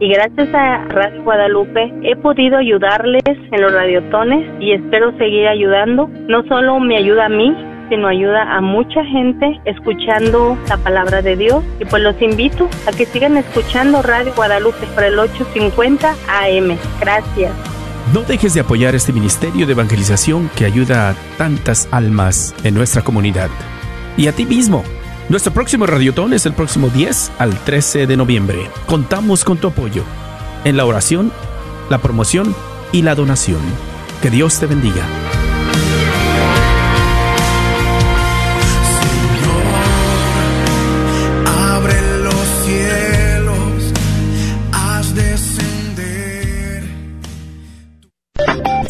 y gracias a Radio Guadalupe he podido ayudarles en los radiotones y espero seguir ayudando. No solo me ayuda a mí, sino ayuda a mucha gente escuchando la palabra de Dios. Y pues los invito a que sigan escuchando Radio Guadalupe por el 850 AM. Gracias. No dejes de apoyar este ministerio de evangelización que ayuda a tantas almas en nuestra comunidad. Y a ti mismo. Nuestro próximo radiotón es el próximo 10 al 13 de noviembre. Contamos con tu apoyo en la oración, la promoción y la donación. Que Dios te bendiga.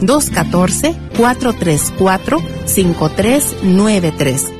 214-434-5393.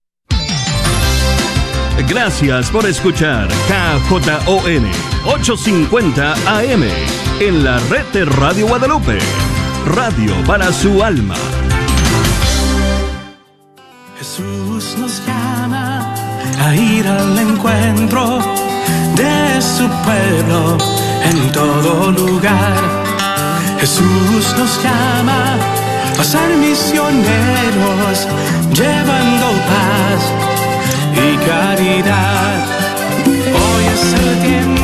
Gracias por escuchar KJON 850 AM en la red de Radio Guadalupe. Radio para su alma. Jesús nos llama a ir al encuentro de su pueblo en todo lugar. Jesús nos llama a ser misioneros llevando paz y caridad. Hoy es el tiempo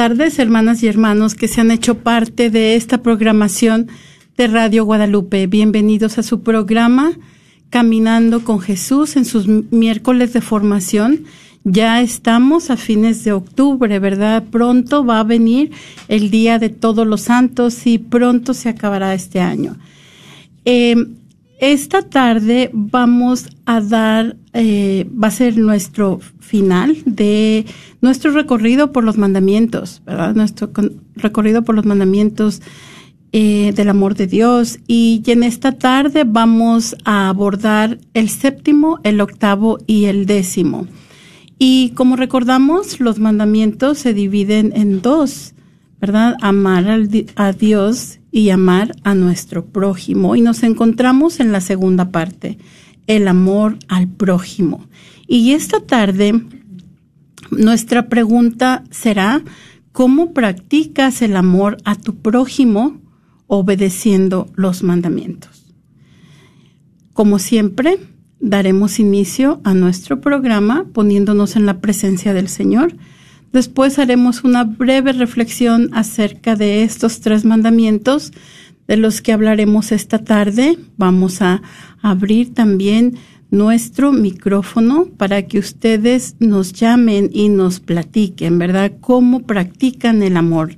tardes, hermanas y hermanos que se han hecho parte de esta programación de Radio Guadalupe. Bienvenidos a su programa Caminando con Jesús en sus miércoles de formación. Ya estamos a fines de octubre, ¿verdad? Pronto va a venir el Día de Todos los Santos y pronto se acabará este año. Eh, esta tarde vamos a dar, eh, va a ser nuestro final de nuestro recorrido por los mandamientos, ¿verdad? Nuestro recorrido por los mandamientos eh, del amor de Dios. Y en esta tarde vamos a abordar el séptimo, el octavo y el décimo. Y como recordamos, los mandamientos se dividen en dos, ¿verdad? Amar a Dios y amar a nuestro prójimo. Y nos encontramos en la segunda parte, el amor al prójimo. Y esta tarde, nuestra pregunta será, ¿cómo practicas el amor a tu prójimo obedeciendo los mandamientos? Como siempre, daremos inicio a nuestro programa poniéndonos en la presencia del Señor. Después haremos una breve reflexión acerca de estos tres mandamientos de los que hablaremos esta tarde. Vamos a abrir también nuestro micrófono para que ustedes nos llamen y nos platiquen, ¿verdad? Cómo practican el amor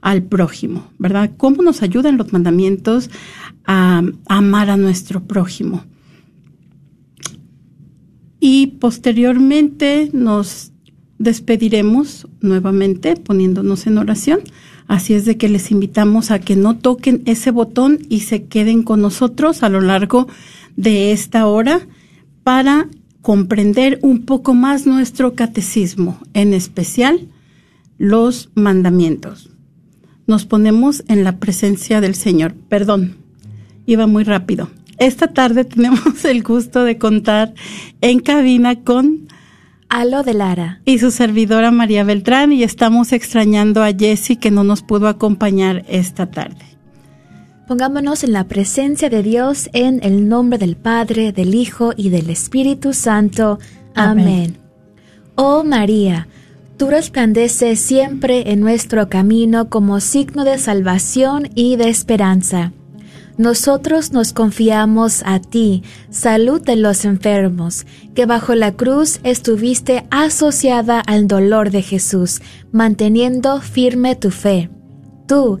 al prójimo, ¿verdad? Cómo nos ayudan los mandamientos a amar a nuestro prójimo y posteriormente nos despediremos nuevamente poniéndonos en oración. Así es de que les invitamos a que no toquen ese botón y se queden con nosotros a lo largo de esta hora para comprender un poco más nuestro catecismo, en especial los mandamientos. Nos ponemos en la presencia del Señor. Perdón, iba muy rápido. Esta tarde tenemos el gusto de contar en cabina con Alo de Lara y su servidora María Beltrán y estamos extrañando a Jessie que no nos pudo acompañar esta tarde. Pongámonos en la presencia de Dios en el nombre del Padre, del Hijo y del Espíritu Santo. Amén. Oh María, tú resplandeces siempre en nuestro camino como signo de salvación y de esperanza. Nosotros nos confiamos a ti, salud de los enfermos, que bajo la cruz estuviste asociada al dolor de Jesús, manteniendo firme tu fe. Tú,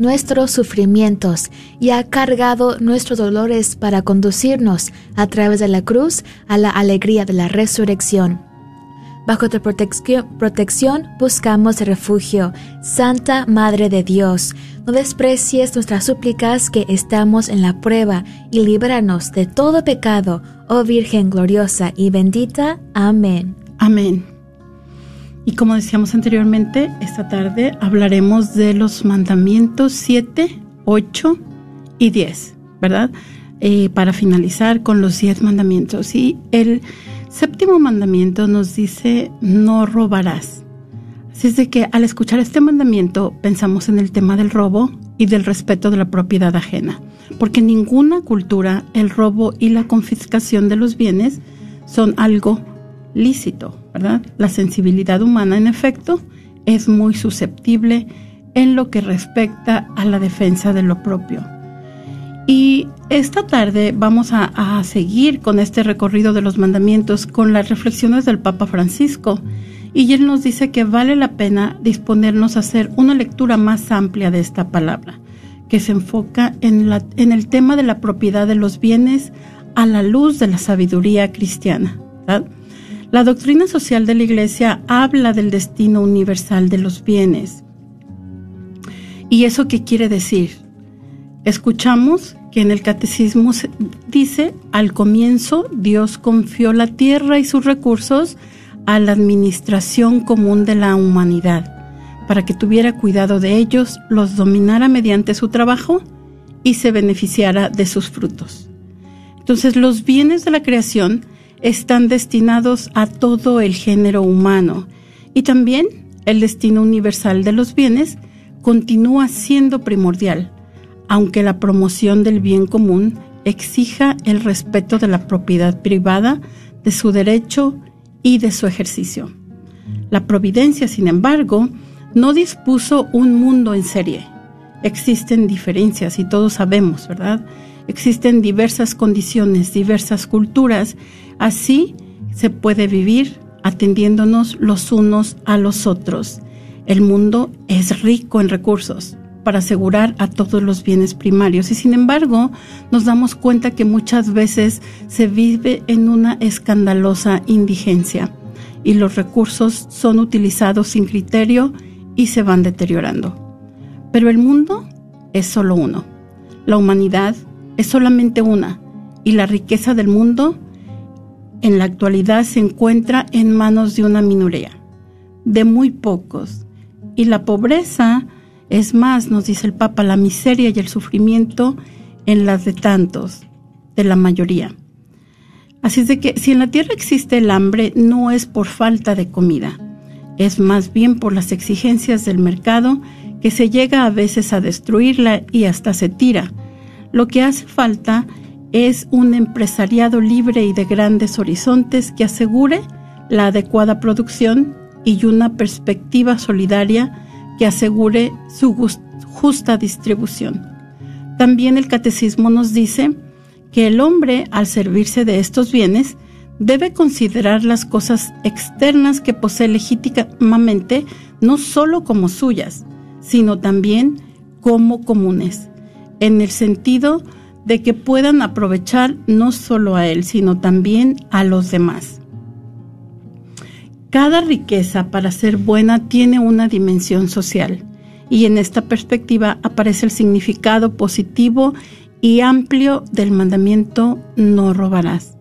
nuestros sufrimientos y ha cargado nuestros dolores para conducirnos a través de la cruz a la alegría de la resurrección. Bajo tu protección buscamos refugio, Santa Madre de Dios. No desprecies nuestras súplicas que estamos en la prueba y líbranos de todo pecado, oh Virgen gloriosa y bendita. Amén. Amén. Y como decíamos anteriormente, esta tarde hablaremos de los mandamientos 7, 8 y 10, ¿verdad? Eh, para finalizar con los 10 mandamientos. Y el Séptimo mandamiento nos dice, no robarás. Así es de que al escuchar este mandamiento pensamos en el tema del robo y del respeto de la propiedad ajena, porque en ninguna cultura el robo y la confiscación de los bienes son algo lícito, ¿verdad? La sensibilidad humana, en efecto, es muy susceptible en lo que respecta a la defensa de lo propio. Y esta tarde vamos a, seguir con este recorrido de los mandamientos con las reflexiones del Papa Francisco. Y él nos dice que vale la pena disponernos a hacer una lectura más amplia de esta palabra, que se enfoca en, en el tema de la propiedad de los bienes a la luz de la sabiduría cristiana. La doctrina social de la Iglesia habla del destino universal de los bienes. ¿Y eso qué quiere decir? Escuchamos que en el catecismo dice, al comienzo Dios confió la tierra y sus recursos a la administración común de la humanidad, para que tuviera cuidado de ellos, los dominara mediante su trabajo y se beneficiara de sus frutos. Entonces los bienes de la creación están destinados a todo el género humano y también el destino universal de los bienes continúa siendo primordial, aunque la promoción del bien común exija el respeto de la propiedad privada, de su derecho y de su ejercicio. La providencia, sin embargo, no dispuso un mundo en serie. Existen diferencias y todos sabemos, ¿verdad? Existen diversas condiciones, diversas culturas. Así se puede vivir atendiéndonos los unos a los otros. El mundo es rico en recursos para asegurar a todos los bienes primarios y sin embargo nos damos cuenta que muchas veces se vive en una escandalosa indigencia y los recursos son utilizados sin criterio y se van deteriorando. Pero el mundo es solo uno. La humanidad es solamente una y la riqueza del mundo en la actualidad se encuentra en manos de una minoría, de muy pocos. Y la pobreza es más, nos dice el Papa, la miseria y el sufrimiento en las de tantos, de la mayoría. Así es de que si en la tierra existe el hambre, no es por falta de comida, es más bien por las exigencias del mercado que se llega a veces a destruirla y hasta se tira. Lo que hace falta es un empresariado libre y de grandes horizontes que asegure la adecuada producción y una perspectiva solidaria que asegure su justa distribución. También el catecismo nos dice que el hombre, al servirse de estos bienes, debe considerar las cosas externas que posee legítimamente no sólo como suyas, sino también como comunes, en el sentido de que puedan aprovechar no solo a él, sino también a los demás. Cada riqueza para ser buena tiene una dimensión social y en esta perspectiva aparece el significado positivo y amplio del mandamiento no robarás.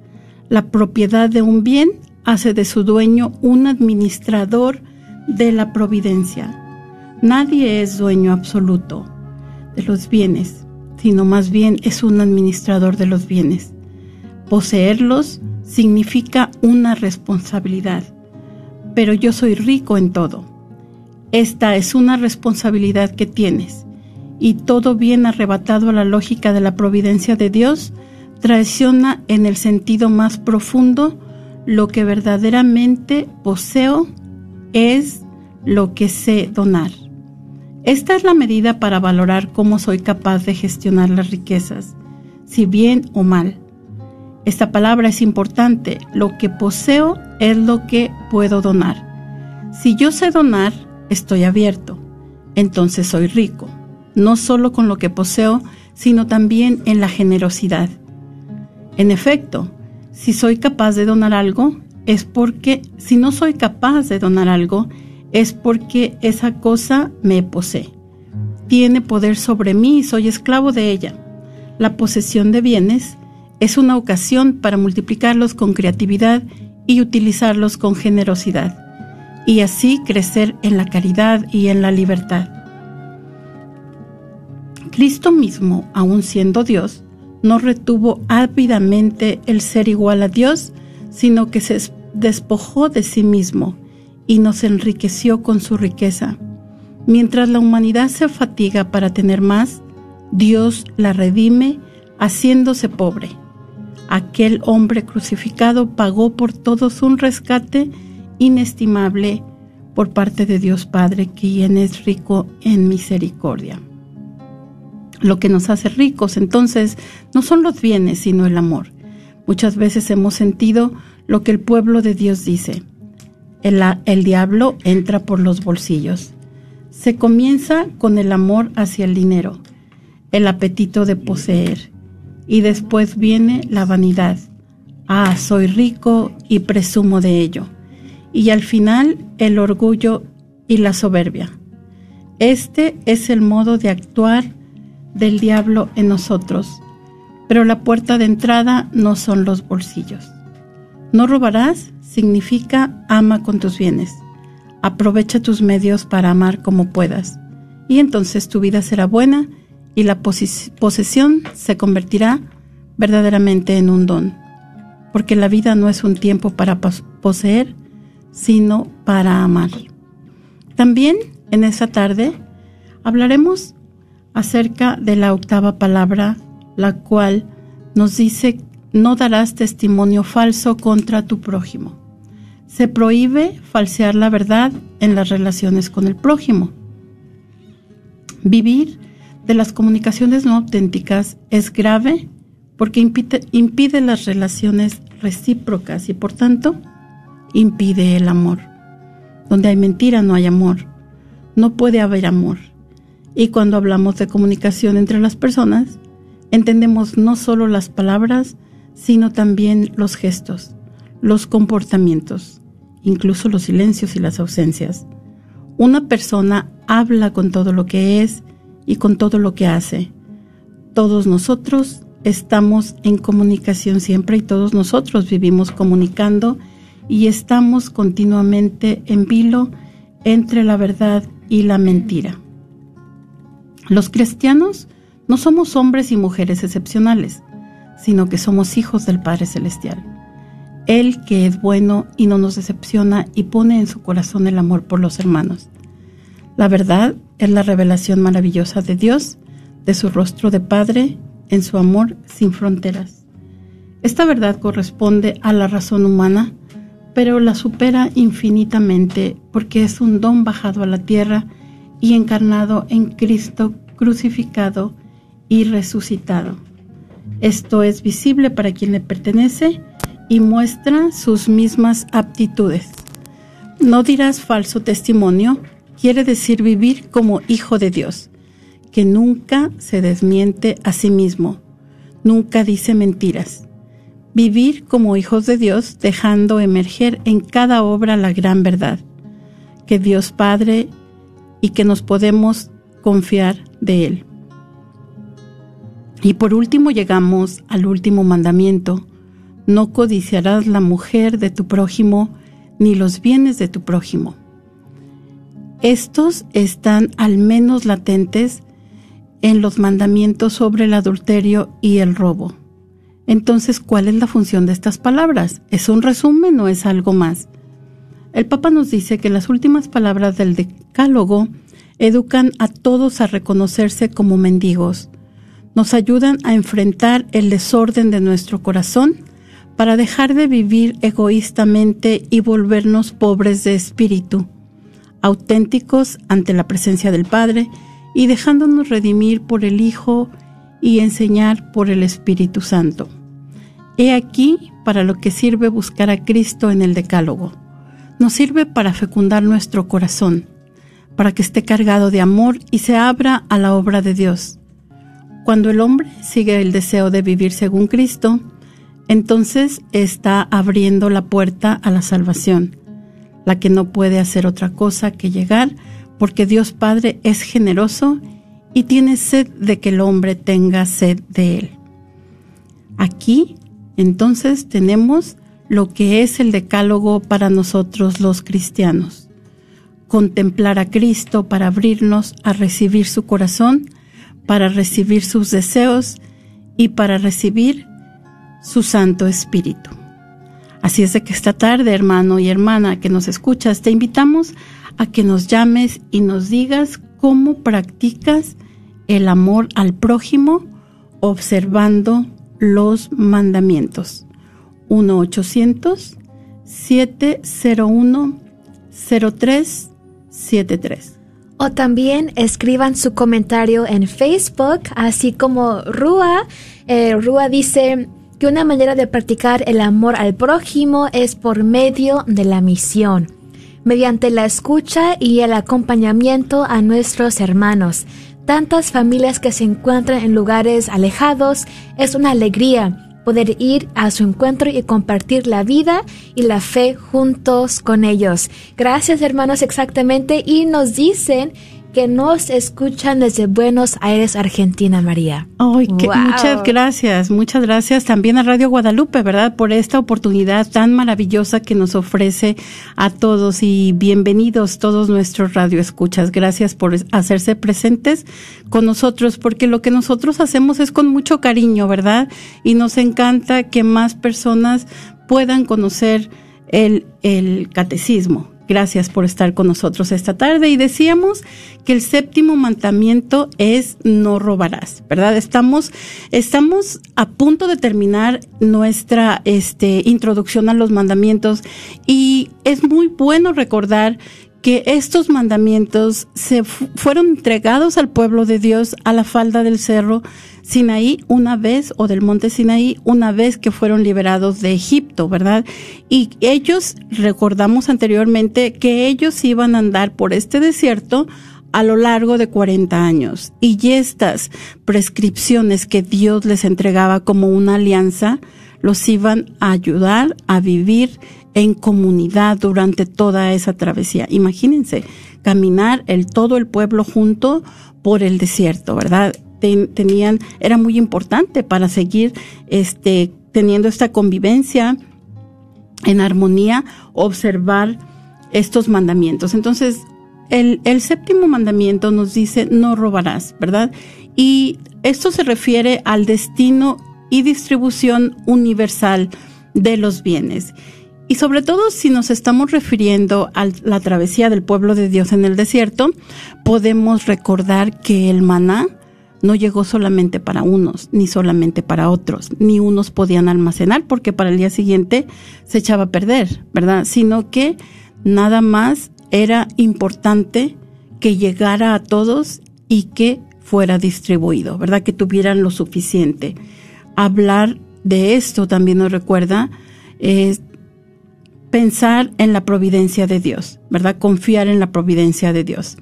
La propiedad de un bien hace de su dueño un administrador de la providencia. Nadie es dueño absoluto de los bienes, sino más bien es un administrador de los bienes. Poseerlos significa una responsabilidad, pero yo soy rico en todo. Esta es una responsabilidad que tienes, y todo bien arrebatado a la lógica de la providencia de Dios traiciona en el sentido más profundo lo que verdaderamente poseo es lo que sé donar. Esta es la medida para valorar cómo soy capaz de gestionar las riquezas, si bien o mal. Esta palabra es importante. Lo que poseo es lo que puedo donar. Si yo sé donar, estoy abierto. Entonces soy rico, no solo con lo que poseo, sino también en la generosidad. En efecto, si soy capaz de donar algo, es porque, si no soy capaz de donar algo, es porque esa cosa me posee. Tiene poder sobre mí y soy esclavo de ella. La posesión de bienes es una ocasión para multiplicarlos con creatividad y utilizarlos con generosidad, y así crecer en la caridad y en la libertad. Cristo mismo, aun siendo Dios, no retuvo ávidamente el ser igual a Dios, sino que se despojó de sí mismo y nos enriqueció con su riqueza. Mientras la humanidad se fatiga para tener más, Dios la redime haciéndose pobre. Aquel hombre crucificado pagó por todos un rescate inestimable por parte de Dios Padre, quien es rico en misericordia. Lo que nos hace ricos entonces no son los bienes, sino el amor. Muchas veces hemos sentido lo que el pueblo de Dios dice el, diablo entra por los bolsillos. Se comienza con el amor hacia el dinero, el apetito de poseer, y después viene la vanidad. Ah, soy rico y presumo de ello. Y al final el orgullo y la soberbia. Este es el modo de actuar del diablo en nosotros, pero la puerta de entrada no son los bolsillos. No robarás significa ama con tus bienes. Aprovecha tus medios para amar como puedas. Y entonces tu vida será buena y la posesión se convertirá verdaderamente en un don. Porque la vida no es un tiempo para poseer, sino para amar. También en esta tarde hablaremos acerca de la octava palabra, la cual nos dice no darás testimonio falso contra tu prójimo. Se prohíbe falsear la verdad en las relaciones con el prójimo. Vivir de las comunicaciones no auténticas es grave porque impide, las relaciones recíprocas y por tanto impide el amor. Donde hay mentira no hay amor. No puede haber amor. Y cuando hablamos de comunicación entre las personas, entendemos no solo las palabras, sino también los gestos, los comportamientos, incluso los silencios y las ausencias. Una persona habla con todo lo que es y con todo lo que hace. Todos nosotros estamos en comunicación siempre y todos nosotros vivimos comunicando y estamos continuamente en vilo entre la verdad y la mentira. Los cristianos no somos hombres y mujeres excepcionales, sino que somos hijos del Padre Celestial. Él que es bueno y no nos decepciona y pone en su corazón el amor por los hermanos. La verdad es la revelación maravillosa de Dios, de su rostro de Padre, en su amor sin fronteras. Esta verdad corresponde a la razón humana, pero la supera infinitamente porque es un don bajado a la tierra y encarnado en Cristo crucificado y resucitado. Esto es visible para quien le pertenece y muestra sus mismas aptitudes. No dirás falso testimonio, quiere decir vivir como hijo de Dios, que nunca se desmiente a sí mismo, nunca dice mentiras. Vivir como hijos de Dios dejando emerger en cada obra la gran verdad, que Dios Padre y que nos podemos confiar de Él. Y por último llegamos al último mandamiento. No codiciarás la mujer de tu prójimo ni los bienes de tu prójimo. Estos están al menos latentes en los mandamientos sobre el adulterio y el robo. Entonces, ¿cuál es la función de estas palabras? ¿Es un resumen o es algo más? El Papa nos dice que las últimas palabras del Decálogo educan a todos a reconocerse como mendigos, nos ayudan a enfrentar el desorden de nuestro corazón para dejar de vivir egoístamente y volvernos pobres de espíritu, auténticos ante la presencia del Padre y dejándonos redimir por el Hijo y enseñar por el Espíritu Santo. He aquí para lo que sirve buscar a Cristo en el Decálogo. Nos sirve para fecundar nuestro corazón, para que esté cargado de amor y se abra a la obra de Dios cuando el hombre sigue el deseo de vivir según Cristo, entonces está abriendo la puerta a la salvación, la que no puede hacer otra cosa que llegar porque Dios Padre es generoso y tiene sed de que el hombre tenga sed de él. Aquí, entonces, tenemos lo que es el decálogo para nosotros los cristianos. Contemplar a Cristo para abrirnos a recibir su corazón, para recibir sus deseos y para recibir su Santo Espíritu. Así es de que esta tarde, hermano y hermana que nos escuchas, te invitamos a que nos llames y nos digas cómo practicas el amor al prójimo observando los mandamientos. 1-800-701-0373. O también escriban su comentario en Facebook, así como Rúa. Eh, Rúa dice que una manera de practicar el amor al prójimo es por medio de la misión, mediante la escucha y el acompañamiento a nuestros hermanos. Tantas familias que se encuentran en lugares alejados es una alegría poder ir a su encuentro y compartir la vida y la fe juntos con ellos. Gracias hermanos exactamente y nos dicen que nos escuchan desde Buenos Aires, Argentina, María. Ay, muchas gracias, muchas gracias también a Radio Guadalupe, ¿verdad? Por esta oportunidad tan maravillosa que nos ofrece a todos y bienvenidos todos nuestros radioescuchas. Gracias por hacerse presentes con nosotros, porque lo que nosotros hacemos es con mucho cariño, ¿verdad? Y nos encanta que más personas puedan conocer el, el catecismo Gracias por estar con nosotros esta tarde. Y decíamos que el séptimo mandamiento es no robarás, ¿verdad? Estamos, estamos a punto de terminar nuestra este, introducción a los mandamientos y es muy bueno recordar que estos mandamientos se fueron entregados al pueblo de Dios a la falda del cerro Sinaí una vez o del monte Sinaí una vez que fueron liberados de Egipto, ¿verdad? Y ellos, recordamos anteriormente que ellos iban a andar por este desierto a lo largo de 40 años y estas prescripciones que Dios les entregaba como una alianza los iban a ayudar a vivir en comunidad durante toda esa travesía. Imagínense, caminar el todo el pueblo junto por el desierto, ¿verdad? tenían era muy importante para seguir este teniendo esta convivencia en armonía, observar estos mandamientos. Entonces, el, el séptimo mandamiento nos dice no robarás, ¿verdad? Y esto se refiere al destino y distribución universal de los bienes. Y sobre todo si nos estamos refiriendo a la travesía del pueblo de Dios en el desierto, podemos recordar que el maná no llegó solamente para unos, ni solamente para otros, ni unos podían almacenar porque para el día siguiente se echaba a perder, ¿verdad? Sino que nada más era importante que llegara a todos y que fuera distribuido, ¿verdad? Que tuvieran lo suficiente. Hablar de esto también nos recuerda es pensar en la providencia de Dios, ¿verdad? Confiar en la providencia de Dios.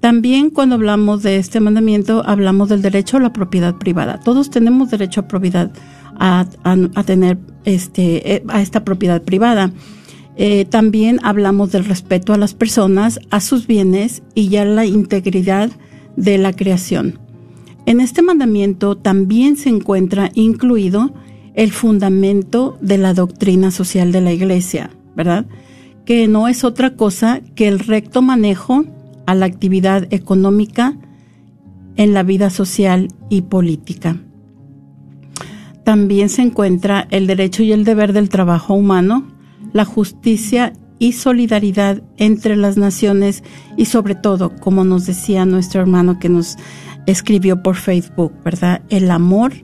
También cuando hablamos de este mandamiento, hablamos del derecho a la propiedad privada. Todos tenemos derecho a propiedad, a, tener este, eh, a esta propiedad privada. Eh, también hablamos del respeto a las personas, a sus bienes y ya la integridad de la creación. En este mandamiento también se encuentra incluido el fundamento de la doctrina social de la Iglesia, ¿verdad? Que no es otra cosa que el recto manejo a la actividad económica en la vida social y política. También se encuentra el derecho y el deber del trabajo humano, la justicia y solidaridad entre las naciones y sobre todo, como nos decía nuestro hermano que nos escribió por Facebook, ¿verdad? El amor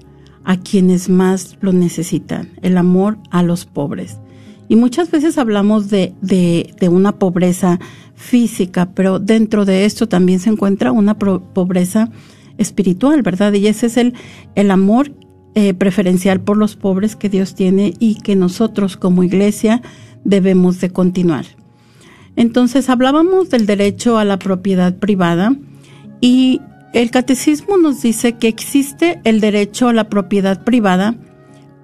a quienes más lo necesitan, el amor a los pobres. Y muchas veces hablamos de, de, una pobreza física, pero dentro de esto también se encuentra una pobreza espiritual, ¿verdad? Y ese es el, el amor eh, preferencial por los pobres que Dios tiene y que nosotros como iglesia debemos de continuar. Entonces hablábamos del derecho a la propiedad privada y el catecismo nos dice que existe el derecho a la propiedad privada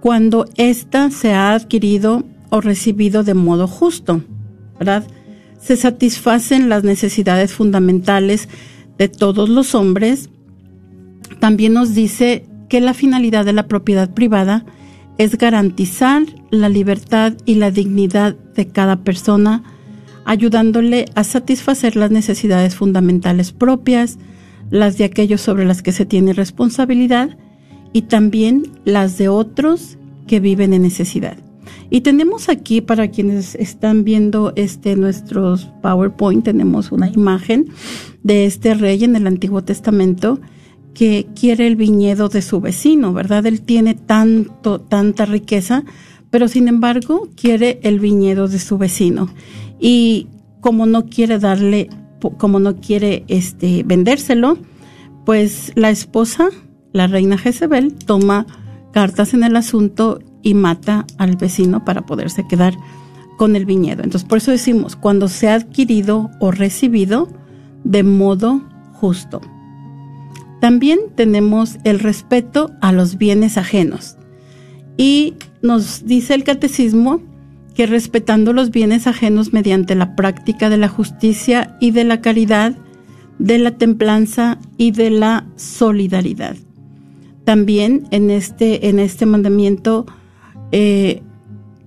cuando ésta se ha adquirido o recibido de modo justo, ¿verdad? Se satisfacen las necesidades fundamentales de todos los hombres. También nos dice que la finalidad de la propiedad privada es garantizar la libertad y la dignidad de cada persona, ayudándole a satisfacer las necesidades fundamentales propias, las de aquellos sobre las que se tiene responsabilidad y también las de otros que viven en necesidad. Y tenemos aquí para quienes están viendo este nuestros PowerPoint tenemos una imagen de este rey en el Antiguo Testamento que quiere el viñedo de su vecino, ¿verdad? Él tiene tanto tanta riqueza, pero sin embargo quiere el viñedo de su vecino. Y como no quiere darle como no quiere este, vendérselo, pues la esposa, la reina Jezebel, toma cartas en el asunto y mata al vecino para poderse quedar con el viñedo. Entonces, por eso decimos, cuando se ha adquirido o recibido de modo justo. También tenemos el respeto a los bienes ajenos. Y nos dice el catecismo que respetando los bienes ajenos mediante la práctica de la justicia y de la caridad, de la templanza y de la solidaridad. También en este, en este mandamiento eh,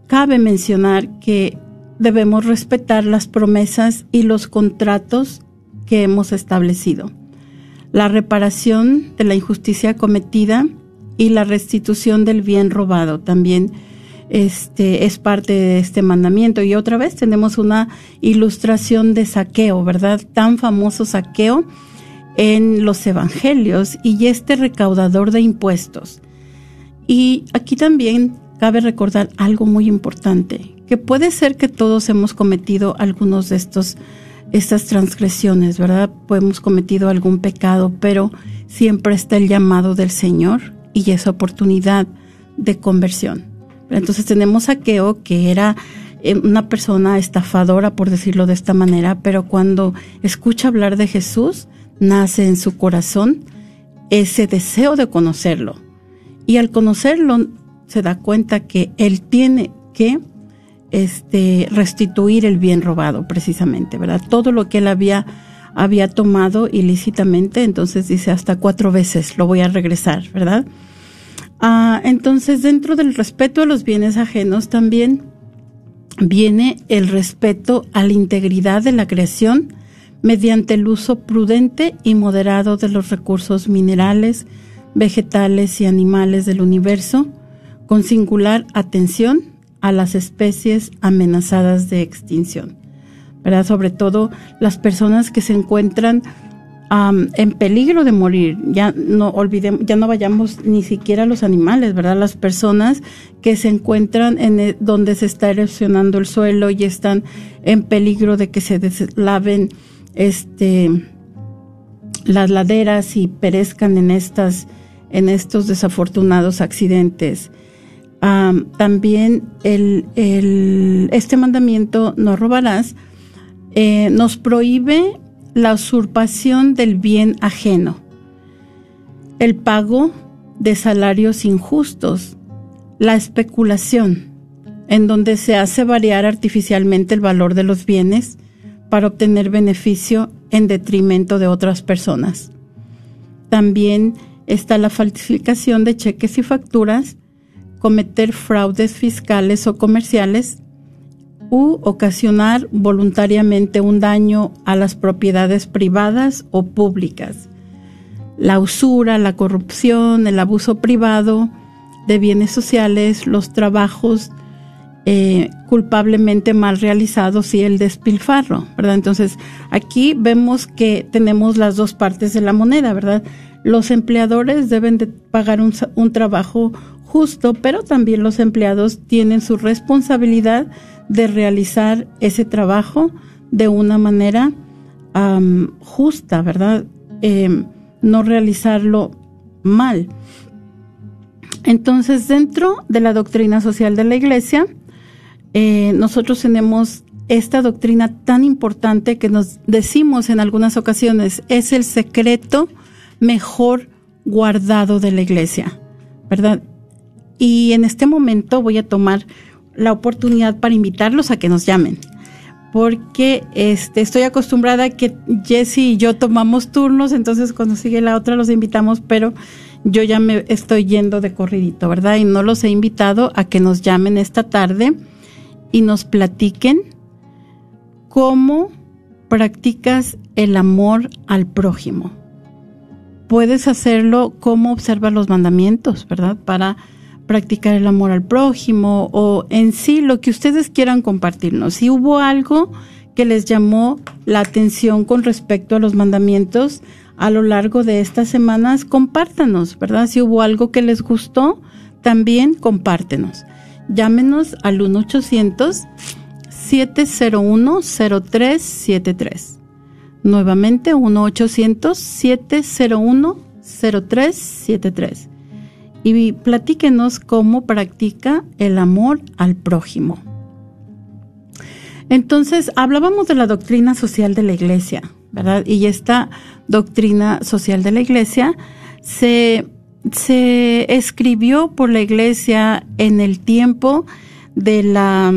cabe mencionar que debemos respetar las promesas y los contratos que hemos establecido. La reparación de la injusticia cometida y la restitución del bien robado también este es parte de este mandamiento. Y otra vez tenemos una ilustración de saqueo, ¿verdad? Tan famoso saqueo en los evangelios y este recaudador de impuestos. Y aquí también cabe recordar algo muy importante, que puede ser que todos hemos cometido algunos de estos estas transgresiones, ¿verdad? Hemos cometido algún pecado, pero siempre está el llamado del Señor y esa oportunidad de conversión. Entonces tenemos a Keo, que era eh, una persona estafadora, por decirlo de esta manera, pero cuando escucha hablar de Jesús, nace en su corazón ese deseo de conocerlo. Y al conocerlo, se da cuenta que él tiene que este, restituir el bien robado, precisamente, ¿verdad? Todo lo que él había, había tomado ilícitamente, entonces dice hasta cuatro veces lo voy a regresar, ¿verdad? Ah, entonces, dentro del respeto a los bienes ajenos también viene el respeto a la integridad de la creación mediante el uso prudente y moderado de los recursos minerales, vegetales y animales del universo, con singular atención a las especies amenazadas de extinción. ¿verdad? Sobre todo las personas que se encuentran en peligro de morir. Ya no olvidemos, ya no vayamos ni siquiera a los animales, ¿verdad? Las personas que se encuentran en e, donde se está erosionando el suelo y están en peligro de que se deslaven este las laderas y perezcan en estas en estos desafortunados accidentes. también el, el, este mandamiento no robarás eh, nos prohíbe la usurpación del bien ajeno, el pago de salarios injustos, la especulación, en donde se hace variar artificialmente el valor de los bienes para obtener beneficio en detrimento de otras personas. También está la falsificación de cheques y facturas, cometer fraudes fiscales o comerciales u ocasionar voluntariamente un daño a las propiedades privadas o públicas. La usura, la corrupción, el abuso privado de bienes sociales, los trabajos eh, culpablemente mal realizados y el despilfarro, ¿verdad? Entonces, aquí vemos que tenemos las dos partes de la moneda, ¿verdad? Los empleadores deben de pagar un, un trabajo justo, pero también los empleados tienen su responsabilidad de realizar ese trabajo de una manera justa, ¿verdad? Em, no realizarlo mal. Entonces, dentro de la doctrina social de la Iglesia, eh, nosotros tenemos esta doctrina tan importante que nos decimos en algunas ocasiones es el secreto mejor guardado de la Iglesia, ¿verdad? Y en este momento voy a tomar la oportunidad para invitarlos a que nos llamen. Porque este, estoy acostumbrada a que Jesse y yo tomamos turnos, entonces cuando sigue la otra los invitamos, pero yo ya me estoy yendo de corridito, ¿verdad? Y no los he invitado a que nos llamen esta tarde y nos platiquen cómo practicas el amor al prójimo. Puedes hacerlo como observas los mandamientos, ¿verdad? Para practicar el amor al prójimo o en sí lo que ustedes quieran compartirnos. Si hubo algo que les llamó la atención con respecto a los mandamientos a lo largo de estas semanas, compártanos, ¿verdad? Si hubo algo que les gustó, también compártenos. Llámenos al 1-800-701-0373. Nuevamente, 1-800-701-0373 y platíquenos cómo practica el amor al prójimo. Entonces, hablábamos de la doctrina social de la iglesia, ¿verdad? Y esta doctrina social de la iglesia se, escribió por la iglesia en el tiempo de la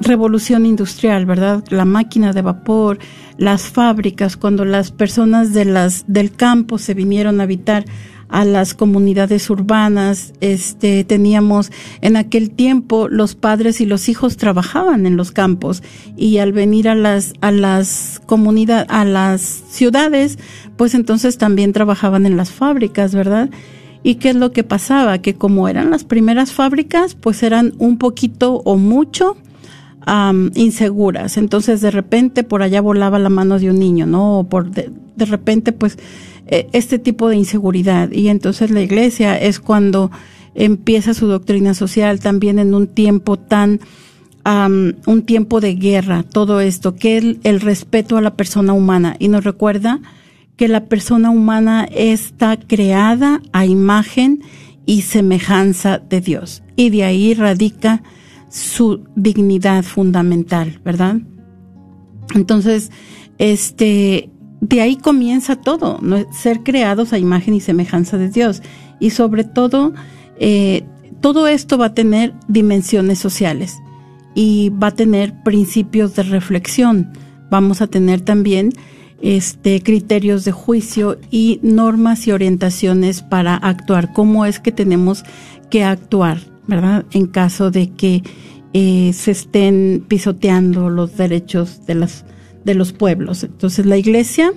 revolución industrial, ¿verdad? La máquina de vapor, las fábricas, cuando las personas de las, del campo se vinieron a habitar a las comunidades urbanas. Este, teníamos en aquel tiempo los padres y los hijos trabajaban en los campos y al venir a las, a las comunidades, a las ciudades, pues entonces también trabajaban en las fábricas, ¿verdad? ¿Y qué es lo que pasaba? Que como eran las primeras fábricas, pues eran un poquito o mucho inseguras. Entonces de repente por allá volaba la mano de un niño, ¿no? O por de, repente pues este tipo de inseguridad. Y entonces la iglesia es cuando empieza su doctrina social también en un tiempo tan, un tiempo de guerra, todo esto, que es el respeto a la persona humana. Y nos recuerda que la persona humana está creada a imagen y semejanza de Dios. Y de ahí radica su dignidad fundamental, ¿verdad? Entonces, este, de ahí comienza todo, ser creados a imagen y semejanza de Dios. Y sobre todo, eh, todo esto va a tener dimensiones sociales y va a tener principios de reflexión. Vamos a tener también este, criterios de juicio y normas y orientaciones para actuar. ¿Cómo es que tenemos que actuar? ¿verdad? En caso de que eh, se estén pisoteando los derechos de, las, de los pueblos. Entonces la Iglesia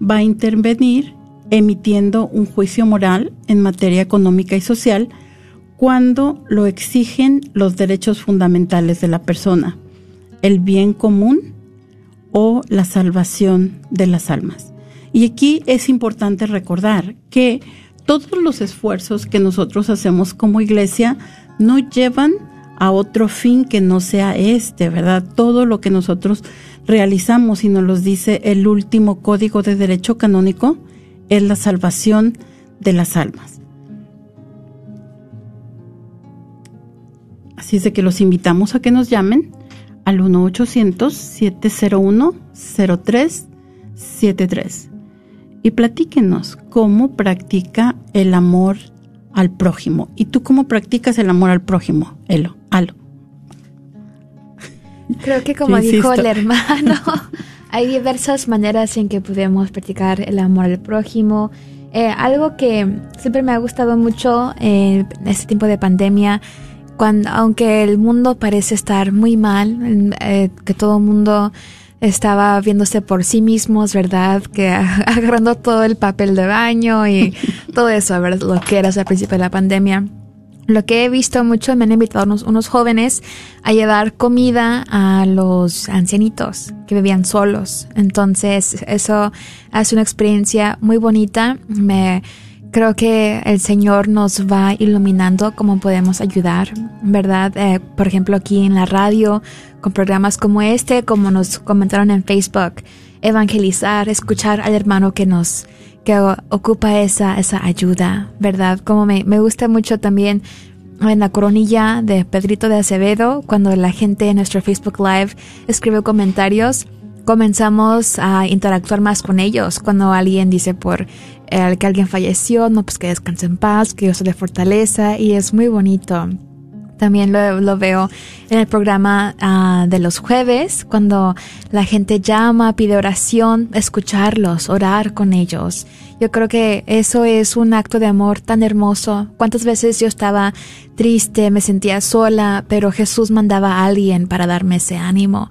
va a intervenir emitiendo un juicio moral en materia económica y social cuando lo exigen los derechos fundamentales de la persona, el bien común o la salvación de las almas. Y aquí es importante recordar que todos los esfuerzos que nosotros hacemos como iglesia no llevan a otro fin que no sea este, ¿verdad? Todo lo que nosotros realizamos y nos los dice el último código de derecho canónico es la salvación de las almas. Así es de que los invitamos a que nos llamen al 1-800-701-0373 y platíquenos cómo practica el amor al prójimo. ¿Y tú cómo practicas el amor al prójimo, Elo? Alo. Creo que como dijo el hermano, hay diversas maneras en que podemos practicar el amor al prójimo. Eh, algo que siempre me ha gustado mucho en este tiempo de pandemia, cuando, aunque el mundo parece estar muy mal, eh, que todo el mundo estaba viéndose por sí mismos, ¿verdad? Que agarrando todo el papel de baño y todo eso, ver Lo que era al principio de la pandemia. Lo que he visto mucho, me han invitado unos, unos jóvenes a llevar comida a los ancianitos que vivían solos. Entonces, eso hace una experiencia muy bonita. Me, creo que el Señor nos va iluminando cómo podemos ayudar, ¿verdad? Eh, por ejemplo, aquí en la radio, con programas como este, como nos comentaron en Facebook, evangelizar, escuchar al hermano que nos que ocupa esa, esa ayuda, ¿verdad? Como me, me gusta mucho también en la coronilla de Pedrito de Acevedo, cuando la gente en nuestro Facebook Live escribe comentarios, comenzamos a interactuar más con ellos. Cuando alguien dice por el que alguien falleció, no, pues que descanse en paz, que soy de fortaleza y es muy bonito. También lo, veo en el programa ah, de los jueves, cuando la gente llama, pide oración, escucharlos, orar con ellos. Yo creo que eso es un acto de amor tan hermoso. ¿Cuántas veces yo estaba triste, me sentía sola, pero Jesús mandaba a alguien para darme ese ánimo,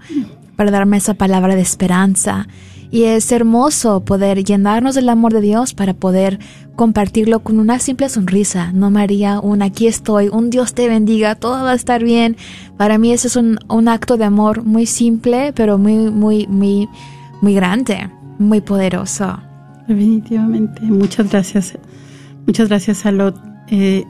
para darme esa palabra de esperanza? Y es hermoso poder llenarnos del amor de Dios para poder compartirlo con una simple sonrisa. No María, un aquí estoy, un Dios te bendiga, todo va a estar bien. Para mí ese es un, un acto de amor muy simple, pero muy, muy, muy, muy grande, muy poderoso. Definitivamente. Muchas gracias. Muchas gracias, Salot. Eh,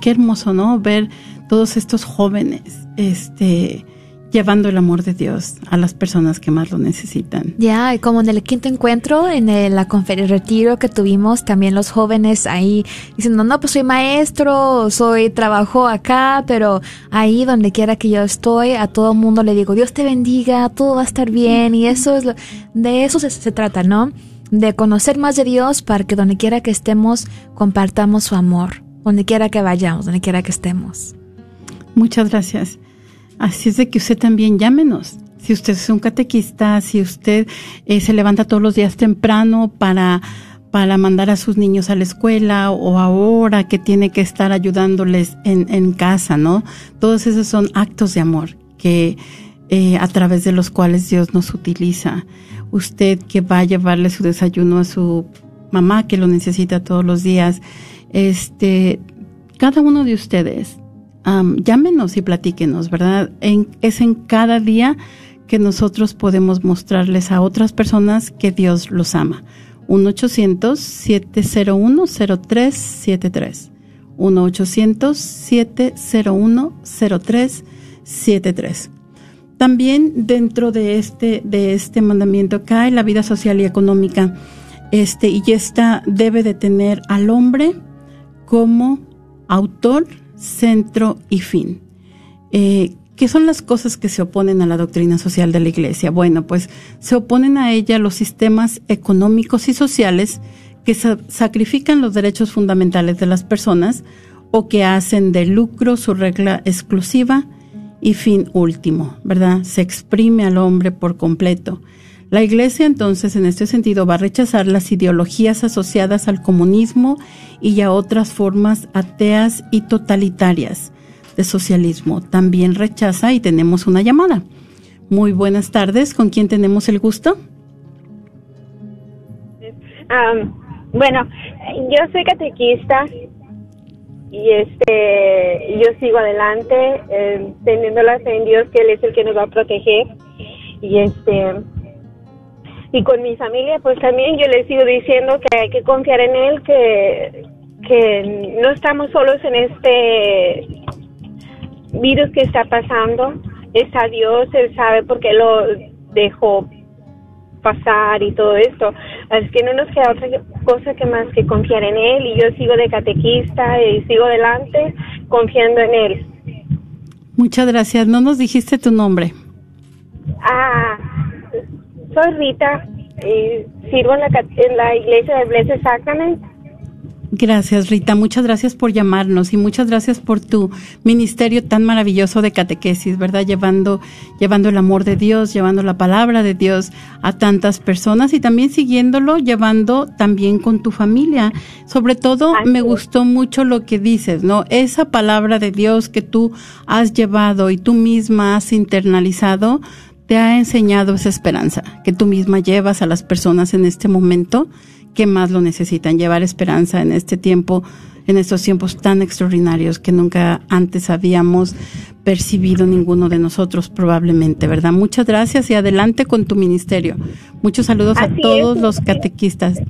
qué hermoso, ¿no? Ver todos estos jóvenes, este, llevando el amor de Dios a las personas que más lo necesitan. Ya, y como en el quinto encuentro, en el, la conferencia retiro que tuvimos, también los jóvenes ahí diciendo, no, pues soy maestro, soy trabajo acá, pero ahí donde quiera que yo estoy, a todo mundo le digo, Dios te bendiga, todo va a estar bien, y eso es lo, de eso se, se trata, ¿no? De conocer más de Dios para que donde quiera que estemos, compartamos su amor, donde quiera que vayamos, donde quiera que estemos. Muchas gracias. Así es de que usted también llámenos. Si usted es un catequista, si usted eh, se levanta todos los días temprano para, para mandar a sus niños a la escuela o ahora que tiene que estar ayudándoles en, en casa, ¿no? Todos esos son actos de amor que eh, a través de los cuales Dios nos utiliza. Usted que va a llevarle su desayuno a su mamá que lo necesita todos los días Este, cada uno de ustedes, llámenos y platíquenos, ¿verdad? Es en cada día que nosotros podemos mostrarles a otras personas que Dios los ama. 1-800-701-0373. 1-800-701-0373. También dentro de este, de este mandamiento cae la vida social y económica. Este, y esta debe de tener al hombre como autor, centro y fin. Eh, ¿Qué son las cosas que se oponen a la doctrina social de la Iglesia? Bueno, pues se oponen a ella los sistemas económicos y sociales que sa- sacrifican los derechos fundamentales de las personas o que hacen de lucro su regla exclusiva y fin último, ¿verdad? Se exprime al hombre por completo. La Iglesia entonces en este sentido va a rechazar las ideologías asociadas al comunismo y a otras formas ateas y totalitarias de socialismo. También rechaza y tenemos una llamada. Muy buenas tardes, ¿con quién tenemos el gusto? Bueno, yo soy catequista y este yo sigo adelante eh, teniendo la fe en Dios que él es el que nos va a proteger y este y con mi familia pues también yo les sigo diciendo que hay que confiar en él que que no estamos solos en este virus que está pasando está Dios él sabe por qué lo dejó pasar y todo esto. Así que no nos queda otra cosa que más que confiar en Él y yo sigo de catequista y sigo adelante confiando en Él. Muchas gracias. No nos dijiste tu nombre. Ah, soy Rita y sirvo en la, cat- en la iglesia del Blessed Sacrament. Gracias, Rita. Muchas gracias por llamarnos y muchas gracias por tu ministerio tan maravilloso de catequesis, ¿verdad? Llevando, llevando el amor de Dios, llevando la palabra de Dios a tantas personas y también siguiéndolo, llevando también con tu familia. Sobre todo, Así me gustó mucho lo que dices, ¿no? Esa palabra de Dios que tú has llevado y tú misma has internalizado, te ha enseñado esa esperanza que tú misma llevas a las personas en este momento que más lo necesitan, llevar esperanza en este tiempo, en estos tiempos tan extraordinarios que nunca antes habíamos percibido ninguno de nosotros probablemente, ¿verdad? Muchas gracias y adelante con tu ministerio. Muchos saludos a todos es. los catequistas.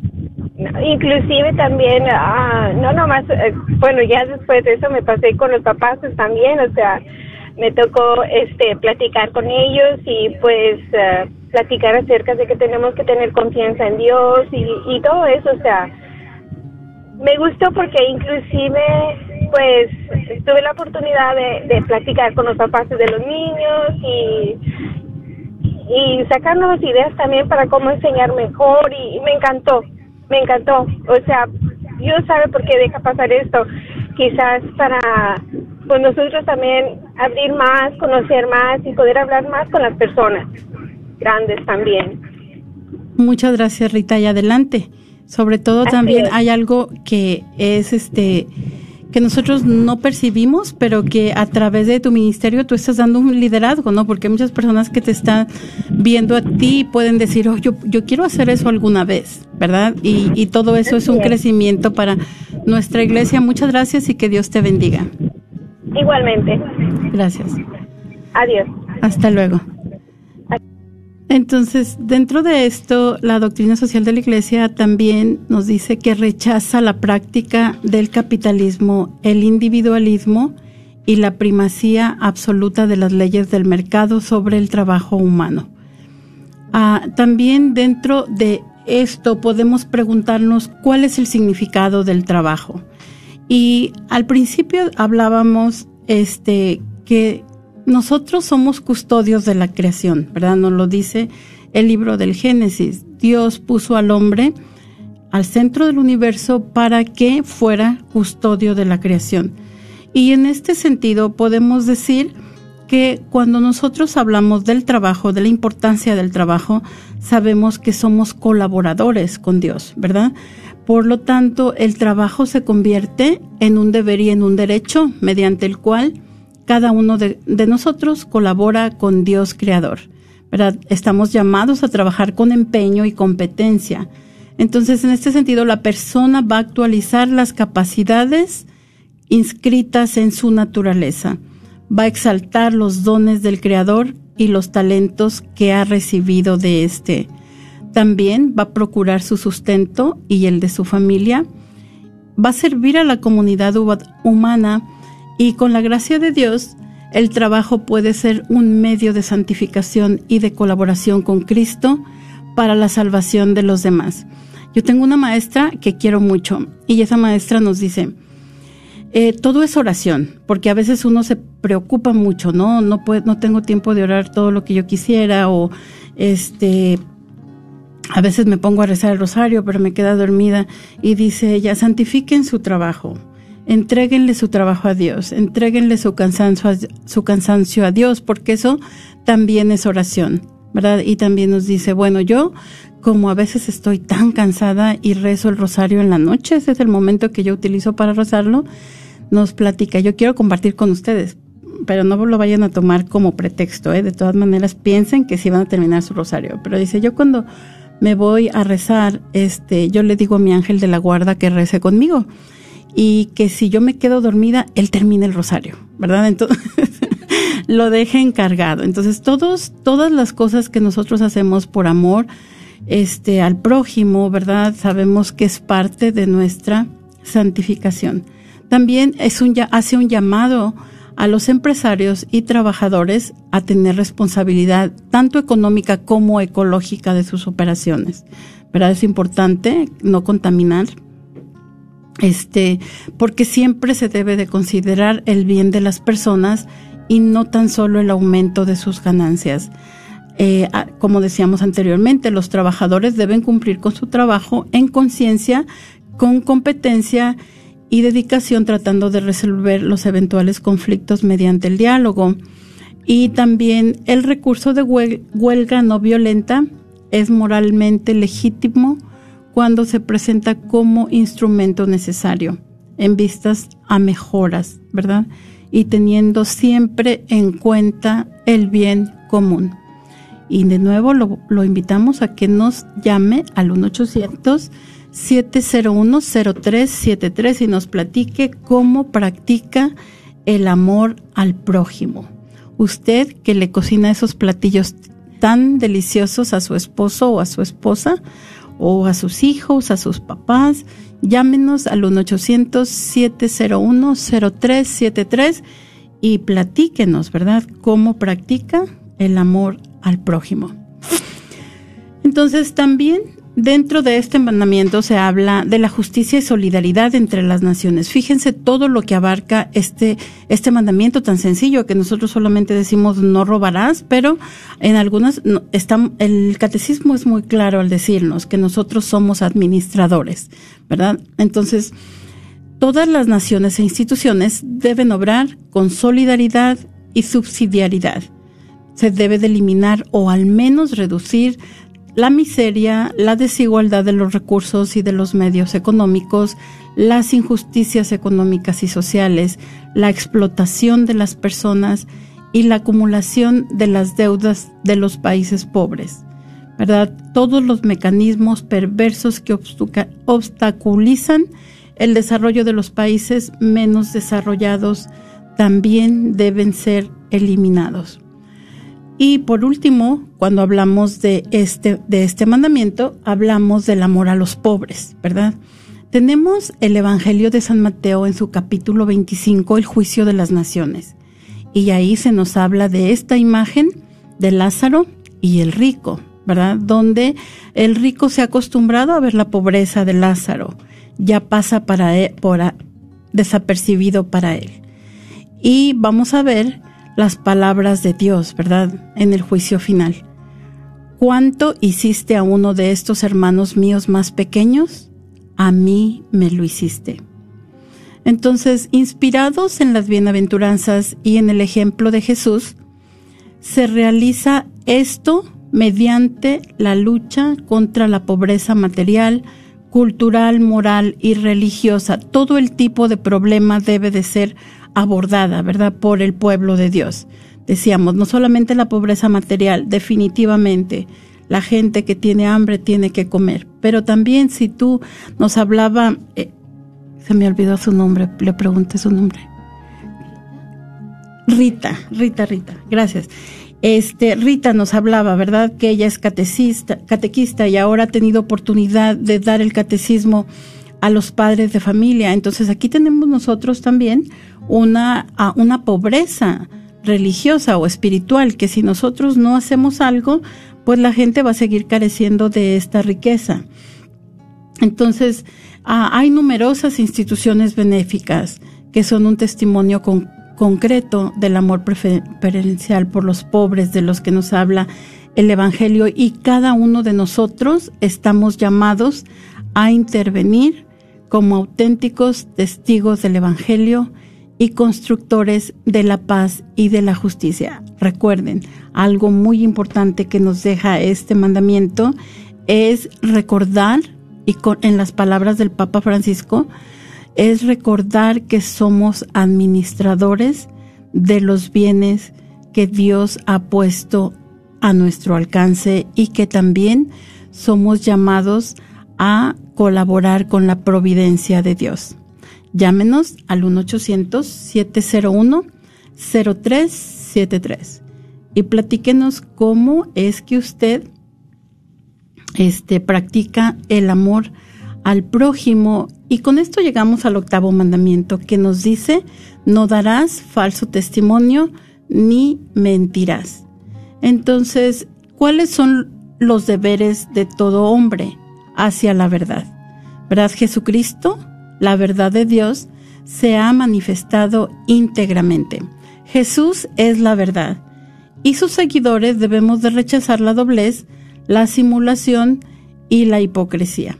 Inclusive también, ah, no nomás, eh, bueno, ya después de eso me pasé con los papás pues, también, o sea, me tocó este platicar con ellos y pues eh, platicar acerca de que tenemos que tener confianza en Dios y, y todo eso, o sea, me gustó porque inclusive pues tuve la oportunidad de, de platicar con los papás de los niños y y sacar ideas también para cómo enseñar mejor y, y me encantó, me encantó. O sea, Dios sabe por qué deja pasar esto. Quizás para pues nosotros también abrir más, conocer más y poder hablar más con las personas grandes también. Muchas gracias, Rita, y adelante. Sobre todo Así también es. hay algo que es este que nosotros no percibimos, pero que a través de tu ministerio tú estás dando un liderazgo, ¿no? Porque hay muchas personas que te están viendo a ti y pueden decir, oh, yo, yo quiero hacer eso alguna vez, ¿verdad? Y, y todo eso es un crecimiento para nuestra iglesia. Muchas gracias y que Dios te bendiga. Igualmente. Gracias. Adiós. Hasta luego. Entonces, dentro de esto, la doctrina social de la Iglesia también nos dice que rechaza la práctica del capitalismo, el individualismo y la primacía absoluta de las leyes del mercado sobre el trabajo humano. Ah, también dentro de esto podemos preguntarnos cuál es el significado del trabajo. Y al principio hablábamos este que nosotros somos custodios de la creación, ¿verdad? Nos lo dice el libro del Génesis. Dios puso al hombre al centro del universo para que fuera custodio de la creación. Y en este sentido podemos decir que cuando nosotros hablamos del trabajo, de la importancia del trabajo, sabemos que somos colaboradores con Dios, ¿verdad? Por lo tanto, el trabajo se convierte en un deber y en un derecho mediante el cual cada uno de, nosotros colabora con Dios Creador, ¿verdad? Estamos llamados a trabajar con empeño y competencia. Entonces, en este sentido, la persona va a actualizar las capacidades inscritas en su naturaleza, va a exaltar los dones del Creador y los talentos que ha recibido de éste. También va a procurar su sustento y el de su familia, va a servir a la comunidad humana y con la gracia de Dios, el trabajo puede ser un medio de santificación y de colaboración con Cristo para la salvación de los demás. Yo tengo una maestra que quiero mucho y esa maestra nos dice, eh, todo es oración, porque a veces uno se preocupa mucho, ¿no? No, no tengo tiempo de orar todo lo que yo quisiera o este... A veces me pongo a rezar el rosario, pero me queda dormida y dice ella, santifiquen su trabajo, entréguenle su trabajo a Dios, entréguenle su cansancio, su cansancio a Dios, porque eso también es oración, ¿verdad? Y también nos dice, bueno, yo como a veces estoy tan cansada y rezo el rosario en la noche, ese es el momento que yo utilizo para rezarlo, nos platica, yo quiero compartir con ustedes, pero no lo vayan a tomar como pretexto, ¿eh? de todas maneras piensen que sí van a terminar su rosario, pero dice, yo cuando me voy a rezar, este, yo le digo a mi ángel de la guarda que rece conmigo y que si yo me quedo dormida, él termine el rosario, ¿verdad? Entonces, lo deje encargado. Entonces, todos, todas las cosas que nosotros hacemos por amor, este, al prójimo, ¿verdad? Sabemos que es parte de nuestra santificación. También es un, hace un llamado a los empresarios y trabajadores a tener responsabilidad tanto económica como ecológica de sus operaciones. ¿Verdad? Es importante no contaminar, este, porque siempre se debe de considerar el bien de las personas y no tan solo el aumento de sus ganancias. Eh, como decíamos anteriormente, los trabajadores deben cumplir con su trabajo en conciencia, con competencia y dedicación tratando de resolver los eventuales conflictos mediante el diálogo. Y también el recurso de huelga no violenta es moralmente legítimo cuando se presenta como instrumento necesario en vistas a mejoras, ¿verdad? Y teniendo siempre en cuenta el bien común. Y de nuevo lo, invitamos a que nos llame al 1-800-701-0373 y nos platique cómo practica el amor al prójimo. Usted que le cocina esos platillos tan deliciosos a su esposo o a su esposa o a sus hijos, a sus papás, llámenos al 1-800-701-0373 y platíquenos, ¿verdad? ¿Cómo practica el amor al prójimo. Entonces también dentro de este mandamiento se habla de la justicia y solidaridad entre las naciones. Fíjense todo lo que abarca este, este mandamiento tan sencillo que nosotros solamente decimos no robarás, pero en algunas está, el catecismo es muy claro al decirnos que nosotros somos administradores, ¿verdad? Entonces, todas las naciones e instituciones deben obrar con solidaridad y subsidiariedad se debe de eliminar o al menos reducir la miseria, la desigualdad de los recursos y de los medios económicos, las injusticias económicas y sociales, la explotación de las personas y la acumulación de las deudas de los países pobres. ¿Verdad? Todos los mecanismos perversos que obstaculizan el desarrollo de los países menos desarrollados también deben ser eliminados. Y por último, cuando hablamos de este, de este mandamiento, hablamos del amor a los pobres, ¿verdad? Tenemos el Evangelio de San Mateo en su capítulo 25, el juicio de las naciones. Y ahí se nos habla de esta imagen de Lázaro y el rico, ¿verdad? Donde el rico se ha acostumbrado a ver la pobreza de Lázaro, ya pasa para él, por desapercibido para él. Y vamos a ver las palabras de Dios, ¿verdad? En el juicio final. ¿Cuánto hiciste a uno de estos hermanos míos más pequeños? A mí me lo hiciste. Entonces, inspirados en las bienaventuranzas y en el ejemplo de Jesús, se realiza esto mediante la lucha contra la pobreza material, cultural, moral y religiosa. Todo el tipo de problema debe de ser abordada, ¿verdad?, por el pueblo de Dios. Decíamos, no solamente la pobreza material, definitivamente la gente que tiene hambre tiene que comer. Pero también si tú nos hablaba, eh, se me olvidó su nombre, le pregunté su nombre. Rita, Rita, Rita, gracias. Este, Rita nos hablaba, ¿verdad? Que ella es catecista, catequista y ahora ha tenido oportunidad de dar el catecismo a los padres de familia. Entonces aquí tenemos nosotros también una, una pobreza religiosa o espiritual, que si nosotros no hacemos algo, pues la gente va a seguir careciendo de esta riqueza. Entonces, hay numerosas instituciones benéficas que son un testimonio con, concreto del amor preferencial por los pobres de los que nos habla el Evangelio y cada uno de nosotros estamos llamados a intervenir como auténticos testigos del Evangelio y constructores de la paz y de la justicia. Recuerden, algo muy importante que nos deja este mandamiento es recordar, y en las palabras del Papa Francisco, es recordar que somos administradores de los bienes que Dios ha puesto a nuestro alcance y que también somos llamados a colaborar con la providencia de Dios. Llámenos al 1-800-701-0373 y platíquenos cómo es que usted este, practica el amor al prójimo. Y con esto llegamos al octavo mandamiento que nos dice, no darás falso testimonio ni mentirás. Entonces, ¿cuáles son los deberes de todo hombre hacia la verdad? ¿Verdad? Jesucristo, la verdad de Dios, se ha manifestado íntegramente. Jesús es la verdad y sus seguidores debemos de rechazar la doblez, la simulación y la hipocresía.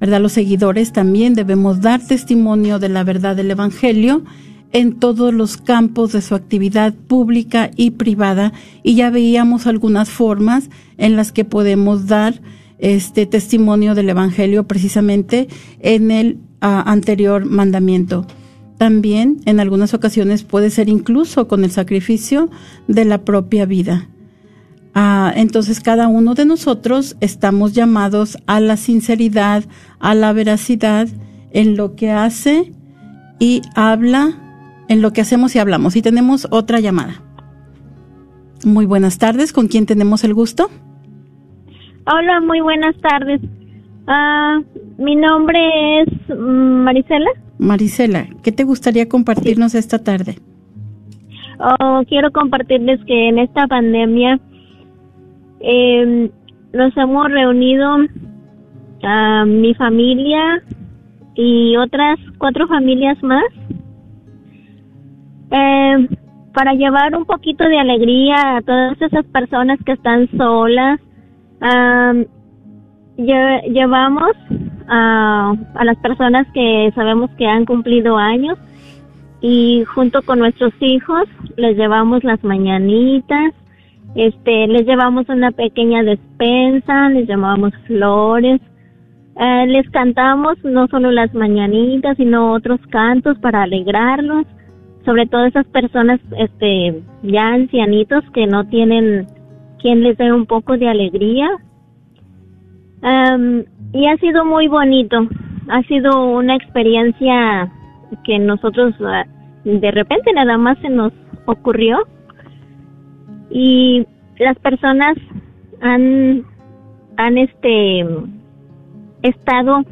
¿verdad? Los seguidores también debemos dar testimonio de la verdad del Evangelio en todos los campos de su actividad pública y privada y ya veíamos algunas formas en las que podemos dar este testimonio del Evangelio precisamente en el anterior mandamiento. También en algunas ocasiones puede ser incluso con el sacrificio de la propia vida. Ah, entonces cada uno de nosotros estamos llamados a la sinceridad, a la veracidad en lo que hace y habla, en lo que hacemos y hablamos. Y tenemos otra llamada. Muy buenas tardes, ¿con quién tenemos el gusto? Hola, muy buenas tardes. Ah, mi nombre es mm, Marisela. Marisela, ¿qué te gustaría compartirnos esta tarde? Oh, quiero compartirles que en esta pandemia eh, nos hemos reunido a mi familia y otras cuatro familias más eh, para llevar un poquito de alegría a todas esas personas que están solas. Llevamos a, a las personas que sabemos que han cumplido años y junto con nuestros hijos les llevamos las mañanitas este, les llevamos una pequeña despensa, les llevamos flores, eh, les cantamos no solo las mañanitas, sino otros cantos para alegrarlos, sobre todo esas personas, este, ya ancianitos que no tienen quien les dé un poco de alegría. Y ha sido muy bonito, ha sido una experiencia que nosotros eh, de repente nada más se nos ocurrió. Y las personas han han este estado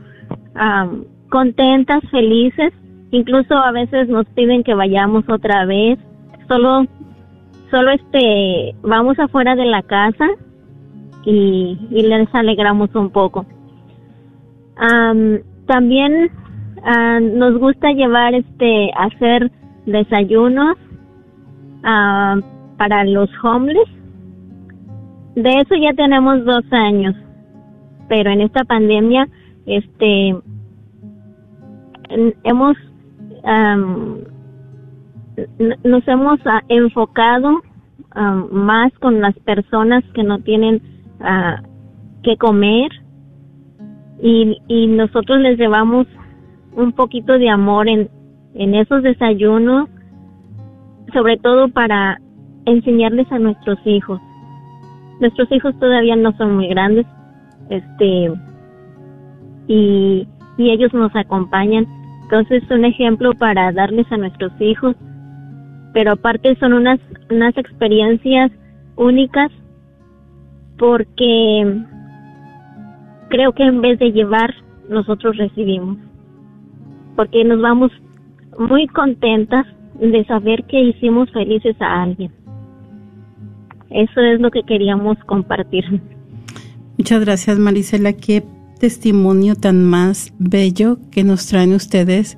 contentas, felices, incluso a veces nos piden que vayamos otra vez, solo solo este vamos afuera de la casa y, y les alegramos un poco. también ah, nos gusta llevar este hacer desayunos para los homeless. De eso ya tenemos dos años, pero en esta pandemia, este, hemos, nos hemos ah, enfocado más con las personas que no tienen uh, que comer y, y nosotros les llevamos un poquito de amor en, en esos desayunos, sobre todo para enseñarles a nuestros hijos. nuestros hijos todavía no son muy grandes, este, y, y ellos nos acompañan. Entonces, un ejemplo para darles a nuestros hijos, pero aparte son unas, unas experiencias únicas porque creo que en vez de llevar, nosotros recibimos. Porque nos vamos muy contentas de saber que hicimos felices a alguien. Eso es lo que queríamos compartir. Muchas gracias, Marisela. Qué testimonio tan más bello que nos traen ustedes